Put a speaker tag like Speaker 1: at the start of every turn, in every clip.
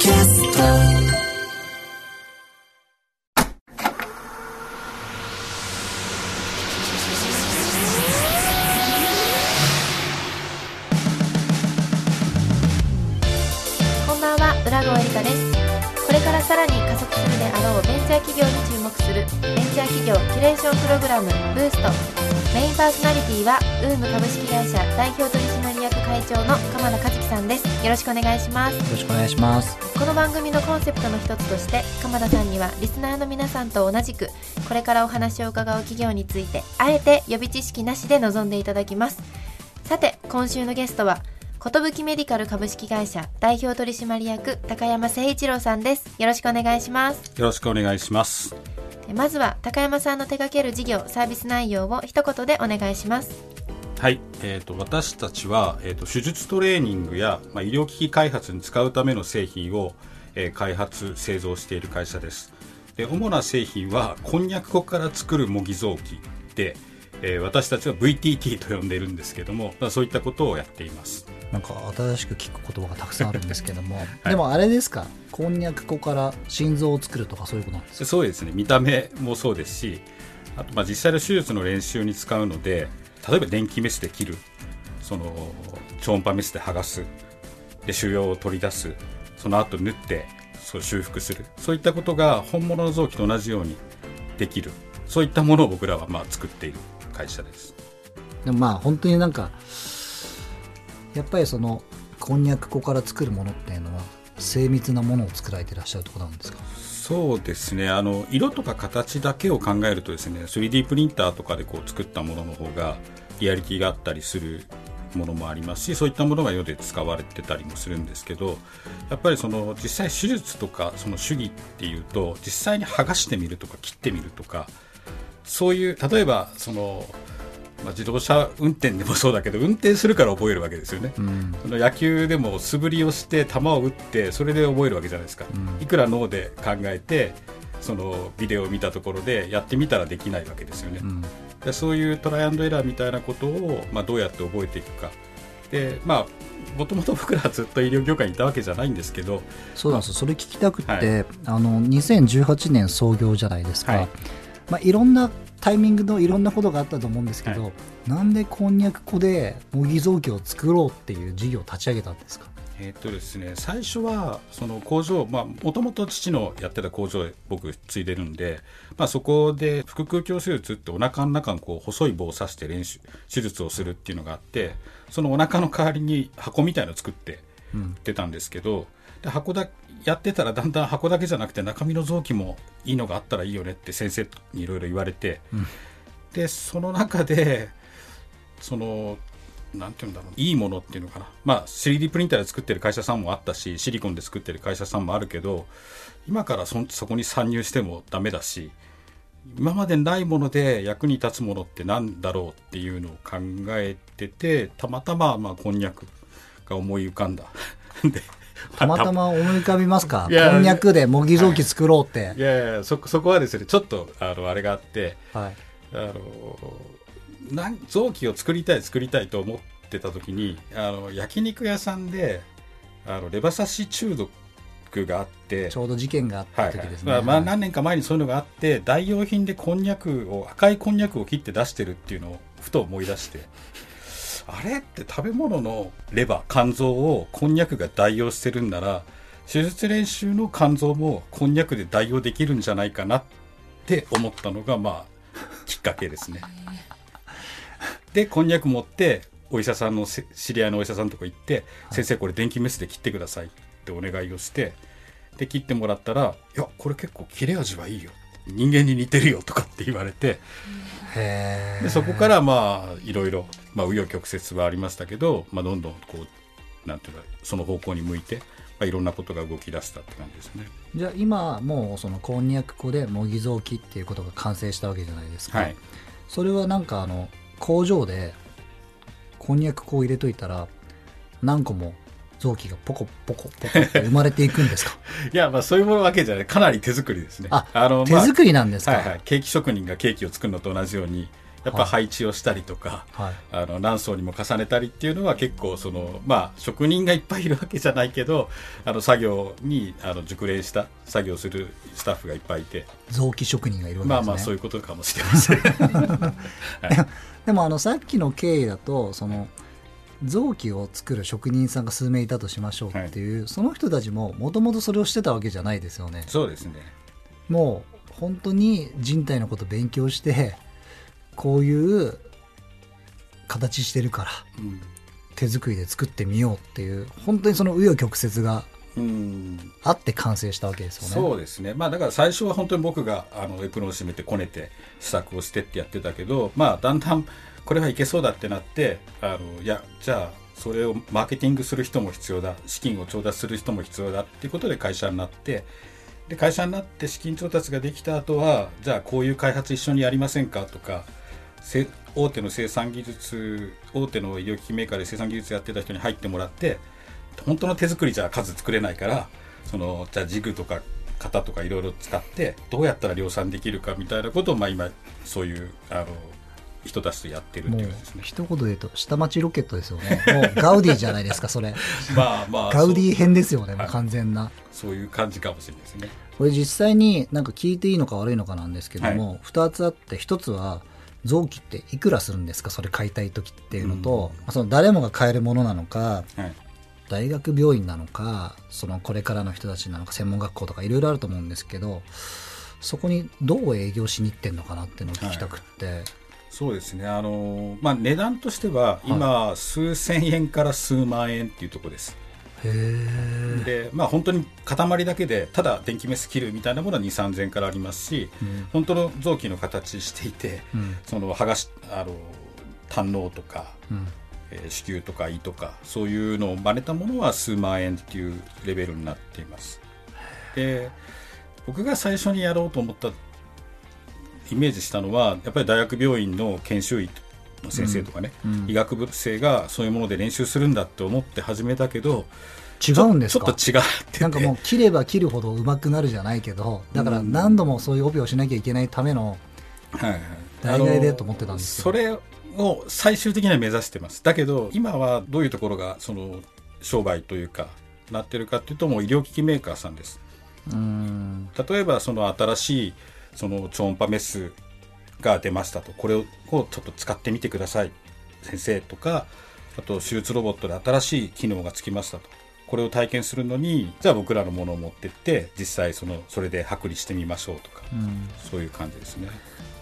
Speaker 1: こんばんは。浦郷エリカです。これからさらに加速するであろうベンチャー企業に注目するベンチャー企業キュレーションプログラムブースト。メインパーソナリティはウーム株式会社代表取締役会長の鎌田和樹さんです。よろしくお願いします。
Speaker 2: よろしくお願いします。
Speaker 1: この番組のコンセプトの一つとして鎌田さんにはリスナーの皆さんと同じくこれからお話を伺う企業についてあえて予備知識なしで臨んでいただきます。さて今週のゲストは寿メディカル株式会社代表取締役高山誠一郎さんです。よろしくお願いします。
Speaker 3: よろしくお願いします。
Speaker 1: えまずは高山さんの手掛ける事業サービス内容を一言でお願いします
Speaker 3: はい、えー、と私たちは、えー、と手術トレーニングや、まあ、医療機器開発に使うための製品を、えー開発製造している会社です。で主な製品はこんにゃく粉から作る模擬臓器で、えー私たちは VTT と呼んでいるんですけども、まあ、そういったことをやっています。
Speaker 2: なんか新しく聞く言葉がたくさんあるんですけども、
Speaker 3: い。
Speaker 2: でもあれですか？こんにゃく粉から心臓を作るとかそういうことなんですか？
Speaker 3: そうですね。見た目もそうですしあとまあ実際の手術の練習に使うので例えば電気メスで切るその超音波メスで剥がすで腫瘍を取り出すその後縫ってそう修復する。そういったことが本物の臓器と同じようにできる。そういったものを僕らはまあ作っている会社です。
Speaker 2: でもまあ本当になんかやっぱりそのこんにゃく粉から作るものっていうのは精密なものを作られてらっしゃるところなんですか？
Speaker 3: そうですね。あの色とか形だけを考えるとですね 3D プリンターとかでこう作ったものの方がリアリティがあったりするものもありますしそういったものが世で使われてたりもするんですけどやっぱりその実際手術とかその手技っていうと実際に剥がしてみるとか切ってみるとかそういう例えばその、まあ、自動車運転でもそうだけど運転するから覚えるわけですよね、
Speaker 2: うん。
Speaker 3: その野球でも素振りをして球を打ってそれで覚えるわけじゃないですか、
Speaker 2: うん。
Speaker 3: いくら脳で考えてそのビデオを見たところでやってみたらできないわけですよね、
Speaker 2: うん。
Speaker 3: でそういうトライアンドエラーみたいなことを、まあ、どうやって覚えていくか。でまあもともと僕らはずっと医療業界にいたわけじゃないんですけど
Speaker 2: そうなんですよ。それ聞きたくって、
Speaker 3: はい。
Speaker 2: あの2018年創業じゃないですか、
Speaker 3: はいい。
Speaker 2: まあ、いろんなタイミングのいろんなことがあったと思うんですけど、
Speaker 3: は
Speaker 2: なんでこんにゃく粉で模擬臓器を作ろうっていう事業を立ち上げたんですか？
Speaker 3: えーっとですね、最初はその工場もともと父のやってた工場へ僕継いでるんで、まあ、そこで腹腔鏡手術ってお腹の中にこう細い棒を刺して練習手術をするっていうのがあってそのお腹の代わりに箱みたいのを作って
Speaker 2: うん
Speaker 3: 出たんですけどで箱だやってたらだんだん箱だけじゃなくて中身の臓器もいいのがあったらいいよねって先生にいろいろ言われて、
Speaker 2: うん。
Speaker 3: でその中でそのなんていうんだろういいものっていうのかな、まあ、3D プリンターで作ってる会社さんもあったしシリコンで作ってる会社さんもあるけど今からそそこに参入してもダメだし今までないもので役に立つものってなんだろうっていうのを考えててたまたま、まあ、こんにゃくが思い浮かんだ。で
Speaker 2: たまたま思い浮かびますか？こんにゃくで模擬臓器作ろうって、
Speaker 3: い。やいやそそこはですねちょっとあのあれがあって
Speaker 2: はい。
Speaker 3: あのなん臓器を作りたい作りたいと思ってた時にあの焼肉屋さんであのレバ刺し中毒があって
Speaker 2: ちょうど事件があった
Speaker 3: はいはい。
Speaker 2: 時ですね、
Speaker 3: まあ、まあ何年か前にそういうのがあって代用品でこんにゃくを赤いこんにゃくを切って出してるっていうのをふと思い出してあれって食べ物のレバー肝臓をこんにゃくが代用してるんなら手術練習の肝臓もこんにゃくで代用できるんじゃないかなって思ったのがまあきっかけですね。でこんにゃく持ってお医者さんのせ知り合いのお医者さんのとこ行って、先生これ電気メスで切ってくださいってお願いをしてで切ってもらったら「いやこれ結構切れ味はいいよ」人間に似てるよとかって言われて。でそこからまあいろいろまあ紆余曲折はありましたけど、まあ、どんどんこうなんていうかその方向に向いて、まあ、いろんなことが動き出したって感じですね。
Speaker 2: じゃあ今もうそのこんにゃく粉で模擬臓器っていうことが完成したわけじゃないですか、
Speaker 3: はい。
Speaker 2: それはなんかあの工場でこんにゃく粉を入れといたら何個も臓器がポコポコポコって生まれていくんですか？
Speaker 3: いやまあそういうものわけじゃない。かなり手作りですね。
Speaker 2: あ
Speaker 3: の
Speaker 2: 手作りなんですか、
Speaker 3: はいはい、ケーキ職人がケーキを作るのと同じようにやっぱ配置をしたりとか、
Speaker 2: はい。
Speaker 3: あの何層にも重ねたりっていうのは結構そのまあ職人がいっぱいいるわけじゃないけどあの作業にあの熟練した作業するスタッフがいっぱいいて。
Speaker 2: 臓器職人がいるわけですね。
Speaker 3: まあまあそういうことかもしれません。
Speaker 2: でもあのさっきの経緯だとその臓器を作る職人さんが数名いたとしましょうっていう、その人たちももともとそれをしてたわけじゃないですよね。
Speaker 3: そうですね。
Speaker 2: もう本当に人体のこと勉強してこういう形してるから
Speaker 3: うん。
Speaker 2: 手作りで作ってみようっていう本当にその紆余曲折が
Speaker 3: うん。
Speaker 2: あって完成したわけですよね。
Speaker 3: そうですね、まあ、だから最初は本当に僕があのエプロンを締めてこねて試作をしてってやってたけど、まあ、だんだんこれはいけそうだってなってあのいやじゃあそれをマーケティングする人も必要だ。資金を調達する人も必要だっていうことで会社になってで会社になって資金調達ができた後はじゃあこういう開発一緒にやりませんかとかせ大手の生産技術大手の医療機器メーカーで生産技術やってた人に入ってもらって本当の手作りじゃ数作れないからそのじゃあジグとか型とかいろいろ使ってどうやったら量産できるかみたいなことを、まあ、今そういうあの人たちとやってるって
Speaker 2: も
Speaker 3: いうですね。
Speaker 2: 一言で言うと下町ロケットですよね。もうガウディじゃないですかそれ。
Speaker 3: まあまあ
Speaker 2: ガウディ編ですよね完全な。
Speaker 3: そういう感じかもしれないですね。
Speaker 2: これ実際になんか聞いていいのか悪いのかなんですけども、2つあって1つは臓器っていくらするんですか？それ買いたい時っていうのと、
Speaker 3: うん。
Speaker 2: まあその誰もが買えるものなのか
Speaker 3: はい。
Speaker 2: 大学病院なのかそのこれからの人たちなのか専門学校とかいろいろあると思うんですけどそこにどう営業しに行ってんのかなっていうのを聞きたくって、
Speaker 3: そうですね。あの、まあ、値段としては今、数千円から数万円っていうところです。でまあ本当に塊だけでただ電気メス切るみたいなものは2 3 0 0円からありますし
Speaker 2: うん。
Speaker 3: 本当の臓器の形していて
Speaker 2: うん。
Speaker 3: その剥がしあの胆のとか、
Speaker 2: うん。
Speaker 3: えー子宮とか胃とかそういうのを真似たものは数万円っていうレベルになっています。で僕が最初にやろうと思ったイメージしたのはやっぱり大学病院の研修医の先生とかね、
Speaker 2: うん。
Speaker 3: 医学部生がそういうもので練習するんだって思って始めたけど
Speaker 2: 違うんですか？
Speaker 3: ちょっと違ってて。
Speaker 2: なんかもう切れば切るほど上手くなるじゃないけどだから何度もそういうオペをしなきゃいけないための
Speaker 3: はいはい。
Speaker 2: 代替でと思ってたんですけど
Speaker 3: それを最終的には目指してます。だけど今はどういうところがその商売というかなってるかっていうともう医療機器メーカーさんです。
Speaker 2: うん。
Speaker 3: 例えばその新しいその超音波メスが出ましたと。これをちょっと使ってみてください先生とかあと手術ロボットで新しい機能がつきましたと。これを体験するのにじゃあ僕らのものを持ってって実際そのそれで剥離してみましょうとか
Speaker 2: うん。
Speaker 3: そういう感じですね。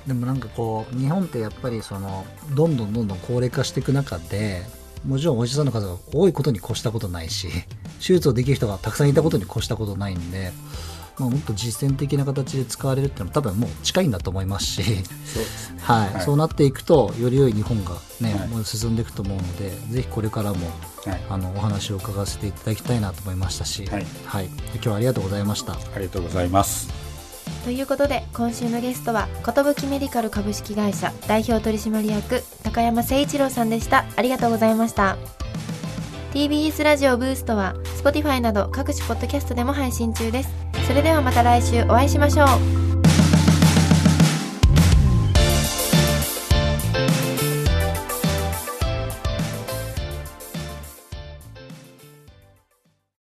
Speaker 2: でもなんかこう日本ってやっぱりそのどんどんどんどん高齢化していく中でもちろんお医者さんの数が多いことに越したことないし手術をできる人がたくさんいたことに越したことないんで、まあ、もっと実践的な形で使われるっていうのは多分もう近いんだと思いますし、はい。
Speaker 3: はい。
Speaker 2: そうなっていくとより良い日本が、ね
Speaker 3: はい。
Speaker 2: もう進んでいくと思うのでぜひこれからも
Speaker 3: はい。
Speaker 2: あのお話を伺わせていただきたいなと思いましたし、
Speaker 3: はい。
Speaker 2: 今日はありがとうございました。
Speaker 3: ありがとうございます。
Speaker 1: ということで今週のゲストは寿メディカル株式会社代表取締役高山誠一郎さんでした。ありがとうございました。TBS ラジオブーストは Spotify など各種ポッドキャストでも配信中ですそれではまた来週お会いしましょう。